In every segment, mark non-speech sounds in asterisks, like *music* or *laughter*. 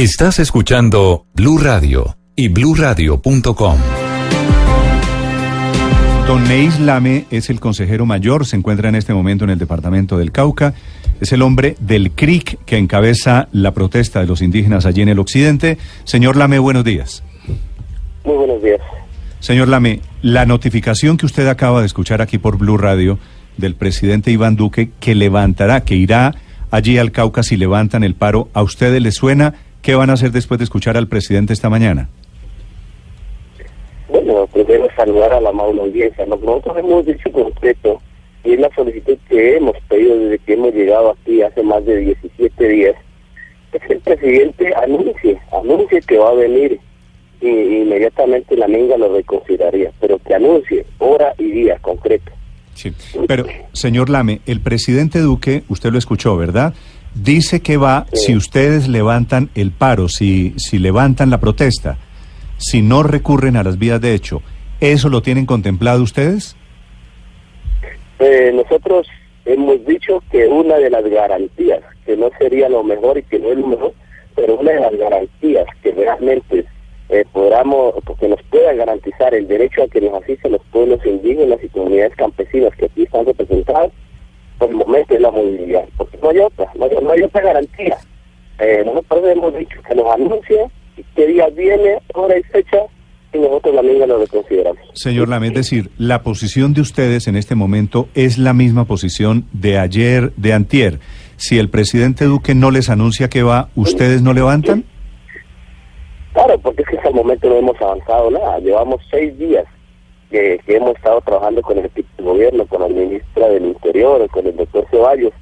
Estás escuchando Blue Radio y bluradio.com. Don Neis Lame es el consejero mayor, se encuentra en este momento en el departamento del Cauca. Es el hombre del CRIC que encabeza la protesta de los indígenas allí en el occidente. Señor Lame, buenos días. Muy buenos días. Señor Lame, la notificación que usted acaba de escuchar aquí por Blue Radio del presidente Iván Duque que levantará, que irá allí al Cauca si levantan el paro, ¿a ustedes les suena? ¿Qué van a hacer después de escuchar al presidente esta mañana? Bueno, primero saludar a la amable audiencia. Nosotros hemos dicho concreto y es la solicitud que hemos pedido desde que hemos llegado aquí hace más de 17 días, es que el presidente anuncie, anuncie que va a venir y inmediatamente la minga lo reconsideraría, pero que anuncie hora y día concreto. Sí, pero señor Lame, el presidente Duque, usted lo escuchó, ¿verdad? Dice que va si ustedes levantan el paro, si, si levantan la protesta, si no recurren a las vías de hecho. ¿Eso lo tienen contemplado ustedes? Eh, nosotros hemos dicho que una de las garantías, que no sería lo mejor y que no es lo mejor, pero una de las garantías que realmente eh, podamos, que nos pueda garantizar el derecho a que nos asisten los pueblos indígenas y comunidades campesinas que aquí están representadas, por el momento es la movilidad, porque no hay otra, no hay, otra garantía. Eh, nosotros hemos dicho que nos anuncie qué día viene, hora y fecha, y nosotros la misma lo reconsideramos. Señor Lame, es decir, la posición de ustedes en este momento es la misma posición de ayer, de antier. Si el presidente Duque no les anuncia que va, ¿ustedes no levantan? Claro, porque es que hasta el momento no hemos avanzado nada. Llevamos seis días que, hemos estado trabajando con el equipo de gobierno, con la ministra del Interior, con el doctor Ceballos,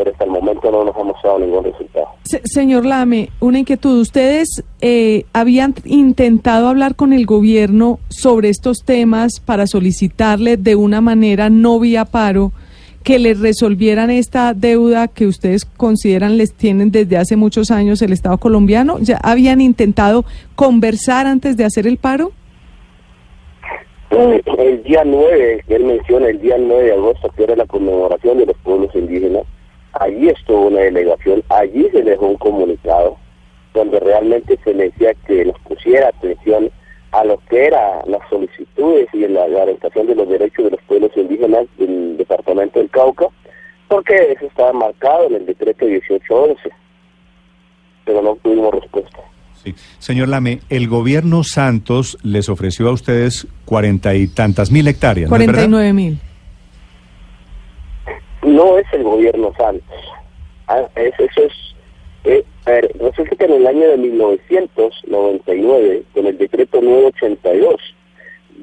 pero hasta el momento no nos hemos dado ningún resultado. señor Lame, una inquietud. ¿Ustedes eh, habían intentado hablar con el gobierno sobre estos temas para solicitarle de una manera no vía paro que les resolvieran esta deuda que ustedes consideran les tienen desde hace muchos años el Estado colombiano? ¿Ya habían intentado conversar antes de hacer el paro? El día 9, que él menciona, el día 9 de agosto, que era la conmemoración de los pueblos indígenas, allí estuvo una delegación, allí se dejó un comunicado donde realmente se le decía que nos pusiera atención a lo que eran las solicitudes y la garantía de los derechos de los pueblos indígenas del departamento del Cauca, porque eso estaba marcado en el decreto 1811, pero no tuvimos respuesta. Sí. Señor Lame, el gobierno Santos les ofreció a ustedes cuarenta y tantas mil hectáreas. Cuarenta y nueve mil. No es el gobierno Santos. Ah, eso es. Eh, a ver, resulta que en el año de 1999, con el decreto 982,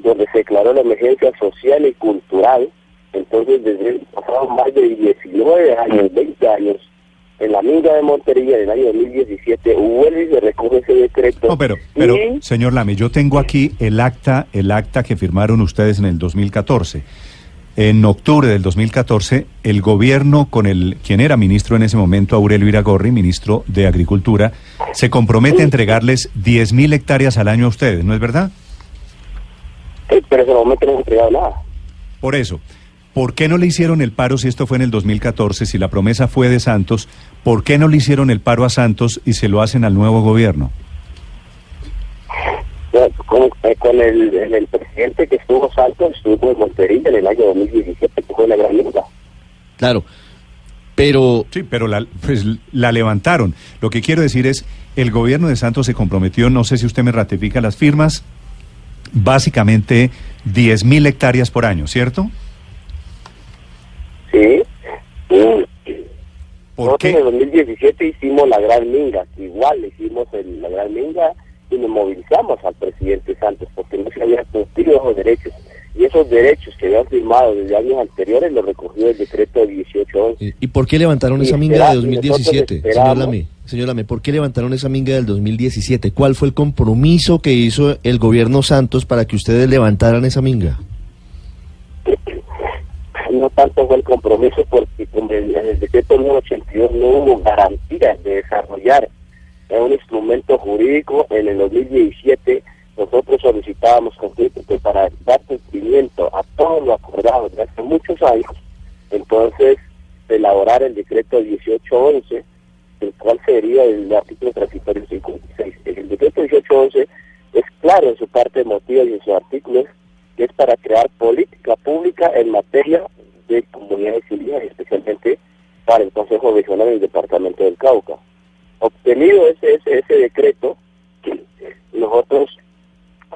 donde se declaró la emergencia social y cultural, entonces desde el pasado más de 19 años, 20 años, en la minga de Montería en el año 2017 vuelve y se recoge ese decreto. No, pero, pero señor Lame, yo tengo aquí el acta, el acta que firmaron ustedes en el 2014. En octubre del 2014, el gobierno con el quien era ministro en ese momento, Aurelio Iragorri, ministro de Agricultura, se compromete a entregarles 10.000 hectáreas al año a ustedes, ¿no es verdad? Sí, pero en momento no han entregado nada. Por eso. ¿Por qué no le hicieron el paro si esto fue en el 2014, si la promesa fue de Santos? ¿Por qué no le hicieron el paro a Santos y se lo hacen al nuevo gobierno? Con, eh, con el, presidente que estuvo Santos, estuvo en Montería en el año 2017, que fue la gran lucha. Claro, pero... Sí, pero la, pues, la levantaron. Lo que quiero decir es, el gobierno de Santos se comprometió, no sé si usted me ratifica las firmas, básicamente 10 mil hectáreas por año, ¿cierto? Sí. Nosotros en 2017 hicimos la Gran Minga, igual hicimos la Gran Minga y nos movilizamos al presidente Santos porque no se habían cumplido esos derechos. Y esos derechos que habían firmado desde años anteriores los recogió el decreto 1811. ¿Y por qué levantaron esa minga de 2017, señor Lame? Señor Lame, ¿por qué levantaron esa minga del 2017? ¿Cuál fue el compromiso que hizo el gobierno Santos para que ustedes levantaran esa minga? no tanto fue el compromiso porque en el, decreto 82 no hubo garantías de desarrollar un instrumento jurídico. En el 2017 nosotros solicitábamos que para dar cumplimiento a todo lo acordado desde hace muchos años, entonces elaborar el decreto 1811 el cual sería el artículo transitorio 56. El decreto 1811 es claro en su parte emotiva y en sus artículos que es para crear política pública en materia de comunidades indígenas, especialmente para el Consejo Regional del Departamento del Cauca. Obtenido ese, ese, ese decreto, nosotros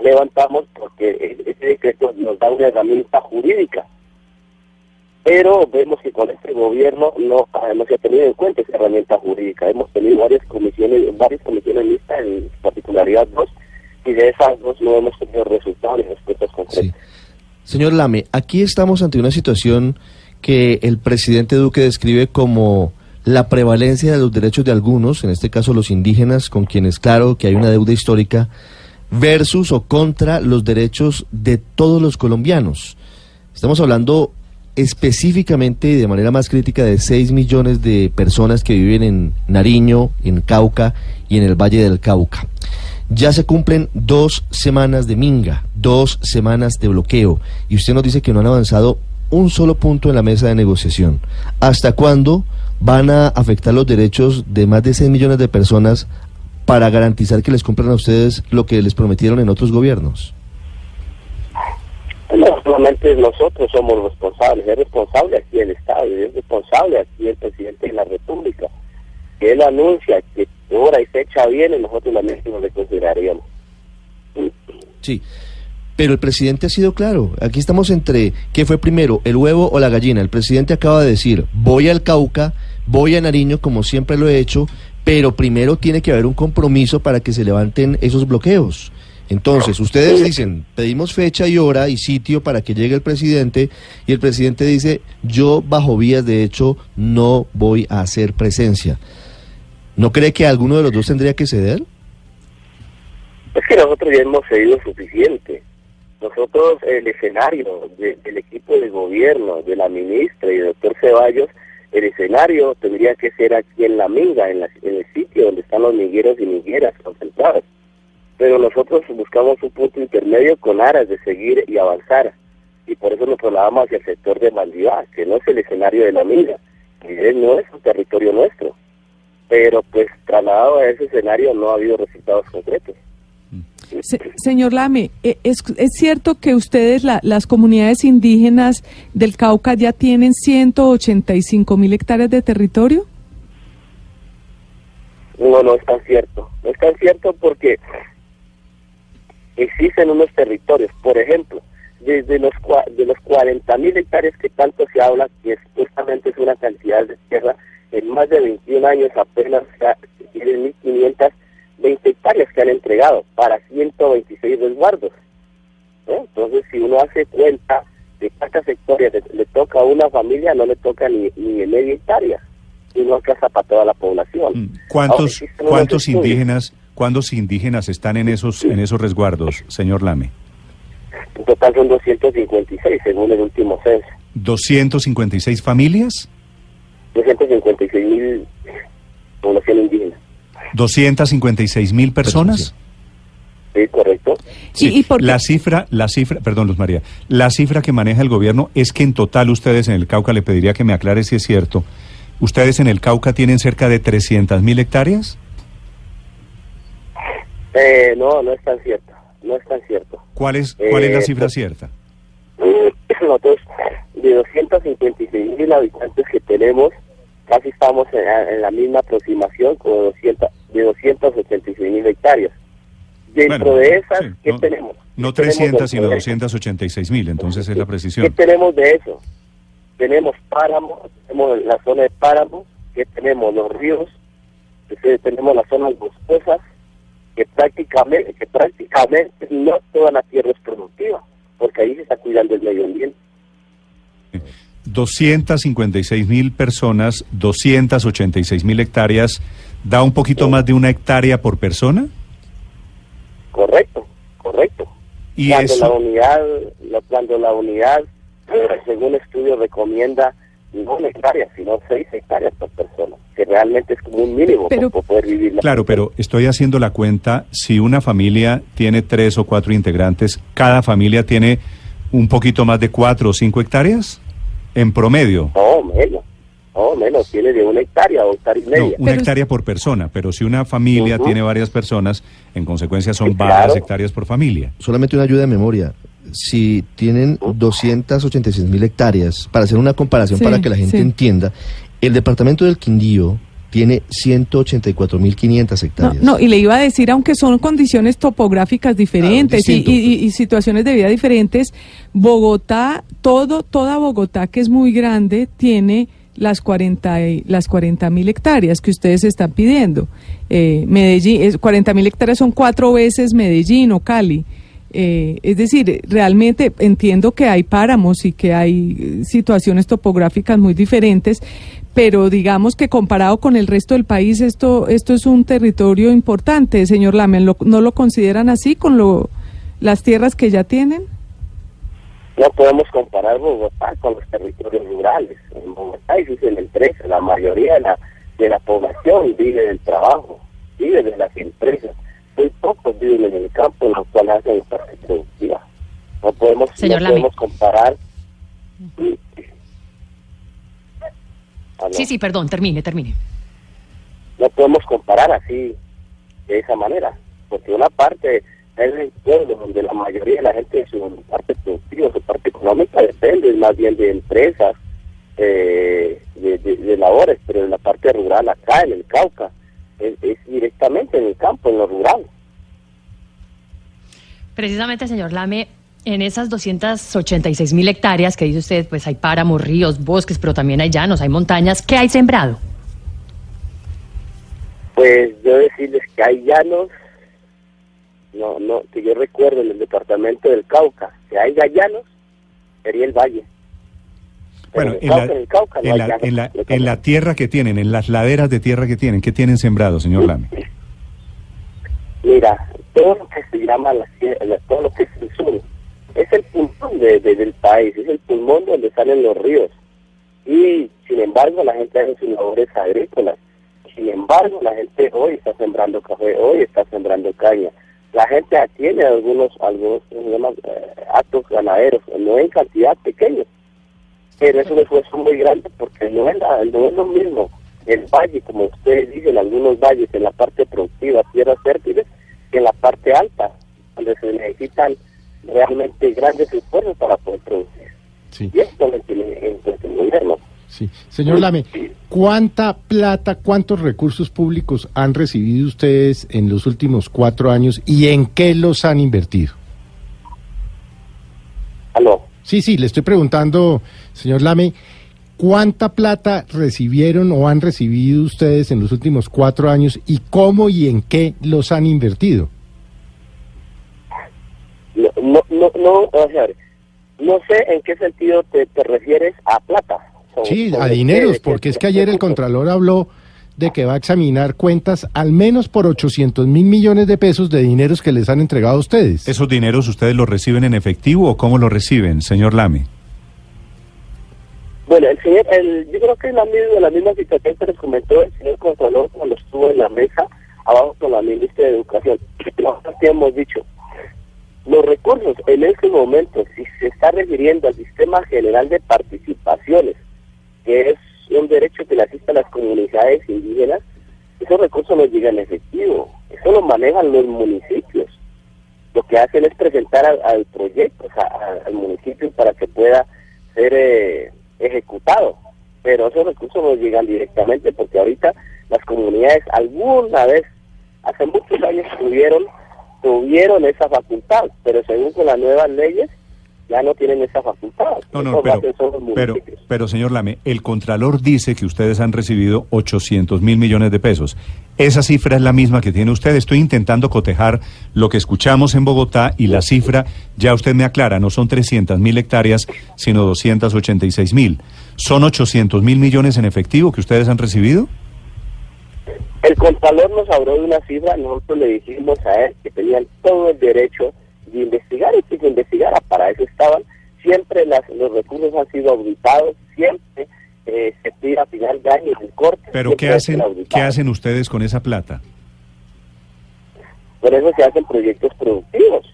levantamos porque ese decreto nos da una herramienta jurídica pero vemos que con este gobierno no, no se ha tenido en cuenta esa herramienta jurídica. Hemos tenido varias comisiones, varias comisiones listas, en particularidad dos, y de esas dos no hemos tenido resultados ni respuestas concretas. Señor Lame, aquí estamos ante una situación que el presidente Duque describe como la prevalencia de los derechos de algunos, en este caso los indígenas, con quienes claro que hay una deuda histórica, versus o contra los derechos de todos los colombianos. Estamos hablando específicamente y de manera más crítica de 6 millones de personas que viven en Nariño, en Cauca y en el Valle del Cauca. Ya se cumplen dos semanas de minga, dos semanas de bloqueo, y usted nos dice que no han avanzado un solo punto en la mesa de negociación. ¿Hasta cuándo van a afectar los derechos de más de 6 millones de personas para garantizar que les cumplan a ustedes lo que les prometieron en otros gobiernos? Nosotros somos responsables, es responsable aquí el Estado, es responsable aquí el presidente de la República. Que él anuncia que hora y fecha viene, nosotros la misma le consideraríamos. Sí, pero el presidente ha sido claro. Aquí estamos entre qué fue primero, el huevo o la gallina. El presidente acaba de decir, voy al Cauca, voy a Nariño como siempre lo he hecho, pero primero tiene que haber un compromiso para que se levanten esos bloqueos. Entonces, ustedes dicen, pedimos fecha y hora y sitio para que llegue el presidente y el presidente dice, yo bajo vías de hecho no voy a hacer presencia. ¿No cree que alguno de los dos tendría que ceder? Es que nosotros ya hemos cedido suficiente. Nosotros, el escenario del equipo de gobierno, de la ministra y del doctor Ceballos, el escenario tendría que ser aquí en La Minga, en, en el sitio donde están los migueros y migueras concentrados pero nosotros buscamos un punto intermedio con aras de seguir y avanzar. Y por eso nos trasladamos hacia el sector de Maldivá, que no es el escenario de la mina, que no es un territorio nuestro. Pero pues trasladado a ese escenario no ha habido resultados concretos. señor Lame, ¿e-, ¿es, ¿es, cierto que ustedes, las comunidades indígenas del Cauca, ya tienen 185 mil hectáreas de territorio? No, no es tan cierto. No es tan cierto porque existen unos territorios, por ejemplo, desde los de los 40 mil hectáreas que tanto se habla, que supuestamente es una cantidad de tierra, en más de 21 años apenas tienen 1.520 hectáreas que han entregado para 126 resguardos. Entonces, si uno hace cuenta de cuántas hectáreas le, toca a una familia, no le toca ni, ni media hectárea, y no alcanza para toda la población. Mm, ¿Cuántos, ¿cuántos indígenas ¿Cuántos indígenas están en esos, en esos resguardos, señor Lame? En total son 256, según el último censo. ¿256 familias? 256 mil población indígena. ¿256 mil personas? Sí, correcto. Sí, la cifra, la cifra, perdón, Luz María, la cifra que maneja el gobierno es que en total ustedes en el Cauca, le pediría que me aclare si es cierto, ustedes en el Cauca tienen cerca de 300 mil hectáreas. Eh, no, no es tan cierto. No es tan cierto. ¿Cuál es, cuál es la eh, cifra pues, cierta? *clears throat* Nosotros, de 256 mil habitantes que tenemos, casi estamos en, la misma aproximación con 200, de 286 mil hectáreas. Dentro de esas, ¿qué tenemos? No 300, sino 286 mil, entonces es la precisión. ¿Qué tenemos de eso? Tenemos páramos, tenemos la zona de páramos, que tenemos los ríos, tenemos las zonas boscosas, que prácticamente, que prácticamente no toda la tierra es productiva, porque ahí se está cuidando el medio ambiente. 256 mil personas, 286 mil hectáreas, ¿da un poquito más de una hectárea por persona? Correcto, correcto. ¿Y cuando la unidad, cuando la unidad, según estudio recomienda no una hectárea, sino seis hectáreas por persona, que realmente es como un mínimo para poder vivir. claro, pero estoy haciendo la cuenta, si una familia tiene tres o cuatro integrantes, ¿cada familia tiene un poquito más de cuatro o cinco hectáreas? En promedio. No, menos. o menos, tiene de una hectárea o hectárea y No, media. una Pero- hectárea por persona, pero si una familia tiene varias personas, en consecuencia son varias hectáreas por familia. Solamente una ayuda de memoria. Si tienen 286 mil hectáreas, para hacer una comparación Sí, para que la gente sí. entienda, el departamento del Quindío tiene 184 mil 500 No, hectáreas. no, y le iba a decir, aunque son condiciones topográficas diferentes y, y- y situaciones de vida diferentes, Bogotá, todo, toda Bogotá, que es muy grande, tiene las 40 y- las 40 mil hectáreas que ustedes están pidiendo. Eh, Medellín, es, 40 mil hectáreas son cuatro veces Medellín o Cali. Eh, es decir, realmente entiendo que hay páramos y que hay eh, situaciones topográficas muy diferentes, pero digamos que comparado con el resto del país, esto, esto es un territorio importante, señor Lamen. ¿Lo- ¿No lo consideran así con lo, las tierras que ya tienen? No podemos comparar Bogotá con los territorios rurales. En Bogotá existen empresas, la mayoría de la, de la población vive del trabajo, vive de las empresas. Muy pocos viven en el campo, en los cuales hacen la parte productiva. No podemos, Señor no podemos comparar. Aló. Sí, sí, perdón, termine, termine. no podemos comparar así, de esa manera, porque una parte es el pueblo donde la mayoría de la gente, su parte productiva, su parte económica, depende más bien de empresas, eh, de, de- de labores, pero en la parte rural, acá en el Cauca, es, es directamente en el campo, en lo rural. Precisamente, señor Lame, en esas 286 mil hectáreas que dice usted, pues hay páramos, ríos, bosques, pero también hay llanos, hay montañas. ¿Qué hay sembrado? Pues yo decirles que hay llanos, no, no, que yo recuerdo en el departamento del Cauca, que hay llanos, sería el valle. Bueno, en el la, Cauca, en Cauca la- llanos, en la- completamente. en la tierra que tienen, en las laderas de tierra que tienen, ¿qué tienen sembrado, señor Lame? *laughs* Mira, todo lo que se llama la, todo lo que es el sur, es el pulmón de- de- del país, es el pulmón donde salen los ríos. Y sin embargo la gente hace sus labores agrícolas. Sin embargo la gente hoy está sembrando café, hoy está sembrando caña. La gente tiene algunos, algunos ¿cómo se llama? Eh, actos ganaderos, no en cantidad pequeña, pero es un esfuerzo muy grande porque no es, la- no es lo mismo el valle, como ustedes dicen, algunos valles en la parte productiva, tierras fértiles, que en la parte alta, donde se necesitan realmente grandes esfuerzos para poder producir. Sí, Y esto lo el gobierno. sí. Señor Lame, ¿cuánta plata, cuántos recursos públicos han recibido ustedes en los últimos cuatro años y en qué los han invertido? Aló. Sí, sí, le estoy preguntando, señor Lame, ¿cuánta plata recibieron o han recibido ustedes en los últimos cuatro años y cómo y en qué los han invertido? No, no, no, no, o sea, no sé en qué sentido te, te refieres a plata. Sí, a dineros, porque es que ayer el Contralor habló de que va a examinar cuentas al menos por 800 mil millones de pesos de dineros que les han entregado a ustedes. ¿Esos dineros ustedes los reciben en efectivo o cómo los reciben, señor Lame? Bueno, el señor, el, yo creo que es la misma, la misma situación que les comentó el señor Contralor cuando estuvo en la mesa abajo con la ministra de Educación. Nosotros hemos dicho, los recursos en este momento, si se está refiriendo al Sistema General de Participaciones, que es un derecho que le asiste a las comunidades indígenas, esos recursos no llegan en efectivo, eso lo manejan los municipios. Lo que hacen es presentar al, proyecto, al municipio para que pueda ser eh, ejecutado. Pero esos recursos no llegan directamente porque ahorita las comunidades alguna vez, hace muchos años tuvieron, tuvieron esa facultad, pero según con las nuevas leyes ya no tienen esa facultad. No, no, pero, pero, pero señor Lame, el Contralor dice que ustedes han recibido 800 mil millones de pesos. Esa cifra es la misma que tiene usted. Estoy intentando cotejar lo que escuchamos en Bogotá y la cifra, ya usted me aclara, no son 300 mil hectáreas, sino 286 mil. ¿Son 800 mil millones en efectivo que ustedes han recibido? El Contralor nos habló de una cifra, nosotros le dijimos a él que tenían todo el derecho de investigar y que se investigara, para eso estaban. Siempre las, los recursos han sido auditados, siempre eh, se pide al final de año el corte. Pero ¿qué ha hacen, ¿qué hacen ustedes con esa plata? Por eso se hacen proyectos productivos.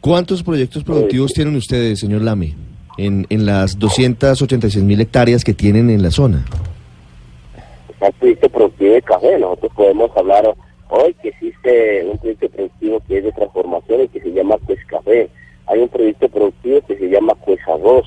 ¿Cuántos proyectos productivos tienen ustedes, señor Lame, en, en las 286 mil hectáreas que tienen en la zona? Al proyecto productivo de café. Nosotros podemos hablar hoy que existe un proyecto productivo que es de transformación y que se llama Pues Café. Hay un proyecto productivo que se llama Pues Arroz.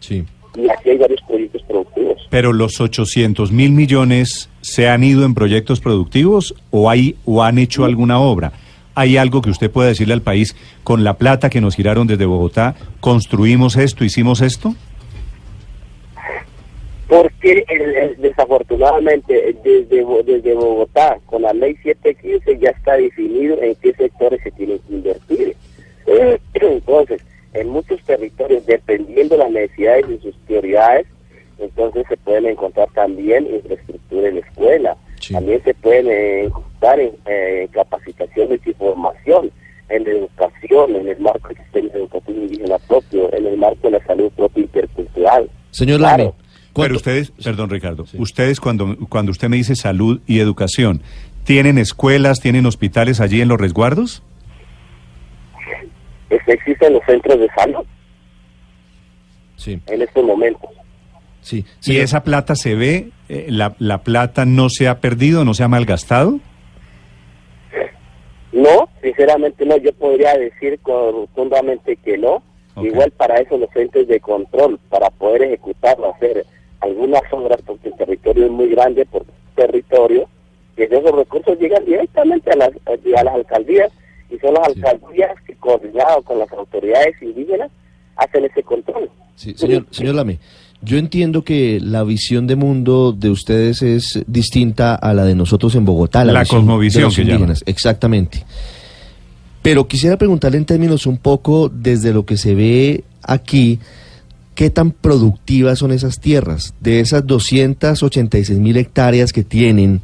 Sí. Y aquí hay varios proyectos productivos. Pero los 800 mil millones se han ido en proyectos productivos o, hay, o han hecho alguna obra. ¿Hay algo que usted pueda decirle al país con la plata que nos giraron desde Bogotá? ¿Construimos esto? ¿Hicimos esto? Porque el- el- desafortunadamente desde, desde Bogotá, con la ley 715, ya está definido en qué sectores se tienen que invertir. Eh, *clears throat* Entonces, en muchos territorios, dependiendo de las necesidades y sus prioridades, entonces se pueden encontrar también infraestructura en la escuela. Sí. También se pueden eh, encontrar en eh, capacitaciones y formación, en educación, en el marco del sistema educativo indígena propio, en el marco de la salud propia intercultural. Señor Claro. Pero ¿cuánto- ustedes, perdón Ricardo, ustedes cuando, cuando usted me dice salud y educación, ¿tienen escuelas, tienen hospitales allí en los resguardos? Es- existen los centros de salud Sí, en estos momentos. sí. ¿Y Señor- esa plata se ve? Eh, la, ¿La plata no se ha perdido, no se ha malgastado? No, sinceramente no, yo podría decir con- rotundamente que no. Igual para eso los entes de control, para poder ejecutarlo, hacer algunas obras, porque el territorio es muy grande, por territorio, que esos recursos llegan directamente a las, a las alcaldías y son las Sí. alcaldías que coordinado con las autoridades indígenas hacen ese control. Sí, señor, señor Lame, yo entiendo que la visión de mundo de ustedes es distinta a la de nosotros en Bogotá. La visión cosmovisión de los que llaman. indígenas, Exactamente. Pero quisiera preguntarle en términos un poco desde lo que se ve aquí, ¿qué tan productivas son esas tierras? De esas 286 mil hectáreas que tienen,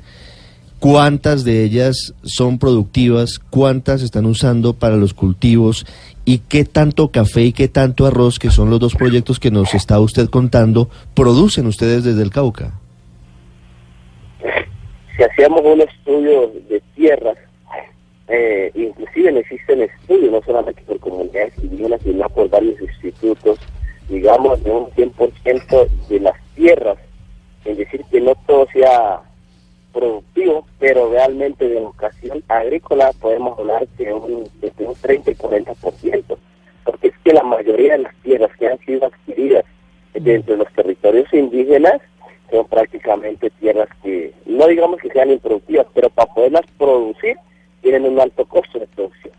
¿cuántas de ellas son productivas? ¿Cuántas están usando para los cultivos? ¿Y qué tanto café y qué tanto arroz, que son los dos proyectos que nos está usted contando, producen ustedes desde el Cauca? si hacíamos un estudio de tierras, eh, inclusive no existen estudios, no solamente por comunidades indígenas, sino por varios institutos, digamos, de un 100% de las tierras, es decir, que no todo sea productivo, pero realmente de vocación agrícola podemos hablar de un, de un 30 y 40%, porque es que la mayoría de las tierras que han sido adquiridas dentro de los territorios indígenas son prácticamente tierras que, no digamos que sean improductivas, pero para poderlas producir tienen un alto costo de producción.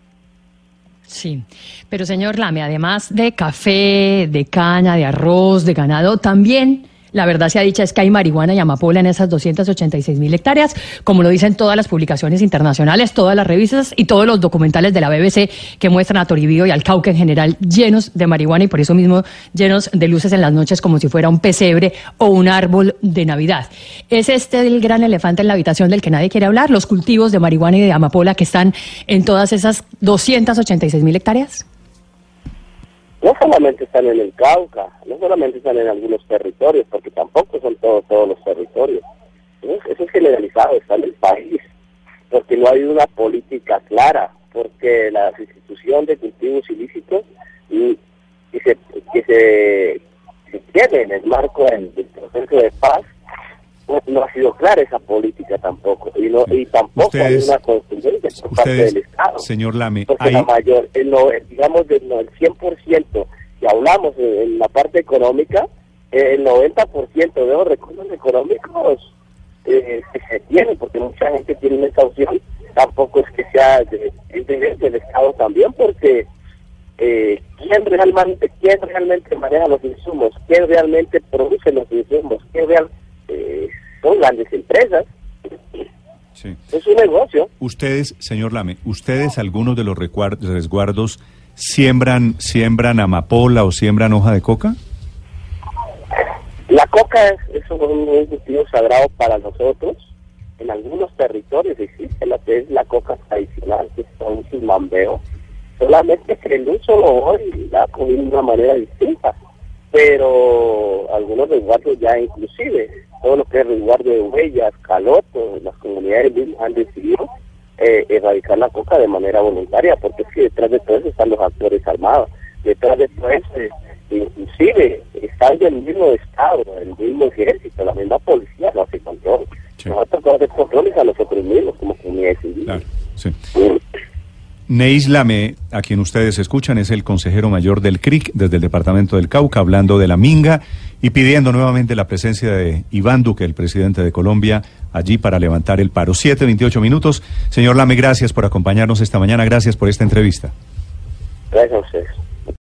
Sí, pero señor Lame, además de café, de caña, de arroz, de ganado, también la verdad sea dicha es que hay marihuana y amapola en esas 286 mil hectáreas, como lo dicen todas las publicaciones internacionales, todas las revistas y todos los documentales de la BBC que muestran a Toribío y al Cauca en general llenos de marihuana y por eso mismo llenos de luces en las noches como si fuera un pesebre o un árbol de Navidad. ¿Es este el gran elefante en la habitación del que nadie quiere hablar? ¿Los cultivos de marihuana y de amapola que están en todas esas 286 mil hectáreas? No solamente están en el Cauca, no solamente están en algunos territorios, porque tampoco son todos todos los territorios. Eso, es- generalizado, está en el país, porque no ha habido una política clara, porque la sustitución de cultivos ilícitos y, y se, que se, se en el marco del proceso de paz, no, no ha sido clara esa política tampoco, y, no, y tampoco Ustedes- hay una contundencia por parte del Estado señor Lame, porque hay, la mayor, el no- digamos del el 100% que hablamos en, la parte económica, eh, el 90% de los recursos económicos eh, que se tienen, porque mucha gente tiene esa opción, tampoco es que sea de, de- del Estado también, porque eh, ¿quién realmente quién realmente maneja los insumos? ¿Quién realmente produce los insumos? ¿Quién real, eh, son grandes empresas? sí. Es un negocio. Ustedes, señor Lame, ustedes algunos de los resguardos siembran siembran amapola o siembran hoja de coca? La coca es, es un, un cultivo sagrado para nosotros. En algunos territorios existe que es la coca tradicional, que es un simambeo. Solamente que el uso lo hoy la cogido de una manera distinta. Pero algunos resguardos ya inclusive, todo lo que es resguardo de huellas, caloto, las comunidades han decidido eh, erradicar la coca de manera voluntaria, porque es que detrás de todo eso están los actores armados. Detrás de todo eso eh, inclusive están del mismo estado, el mismo ejército, la misma policía no hace control. Sí. Nosotros no hacer controles a nosotros mismos como comunidad civil. Claro, sí. Mm. Neis Lame, a quien ustedes escuchan, es el consejero mayor del CRIC desde el departamento del Cauca, hablando de la Minga y pidiendo nuevamente la presencia de Iván Duque, el presidente de Colombia, allí para levantar el paro. Siete, veintiocho minutos. Señor Lame, gracias por acompañarnos esta mañana, gracias por esta entrevista. Gracias a ustedes.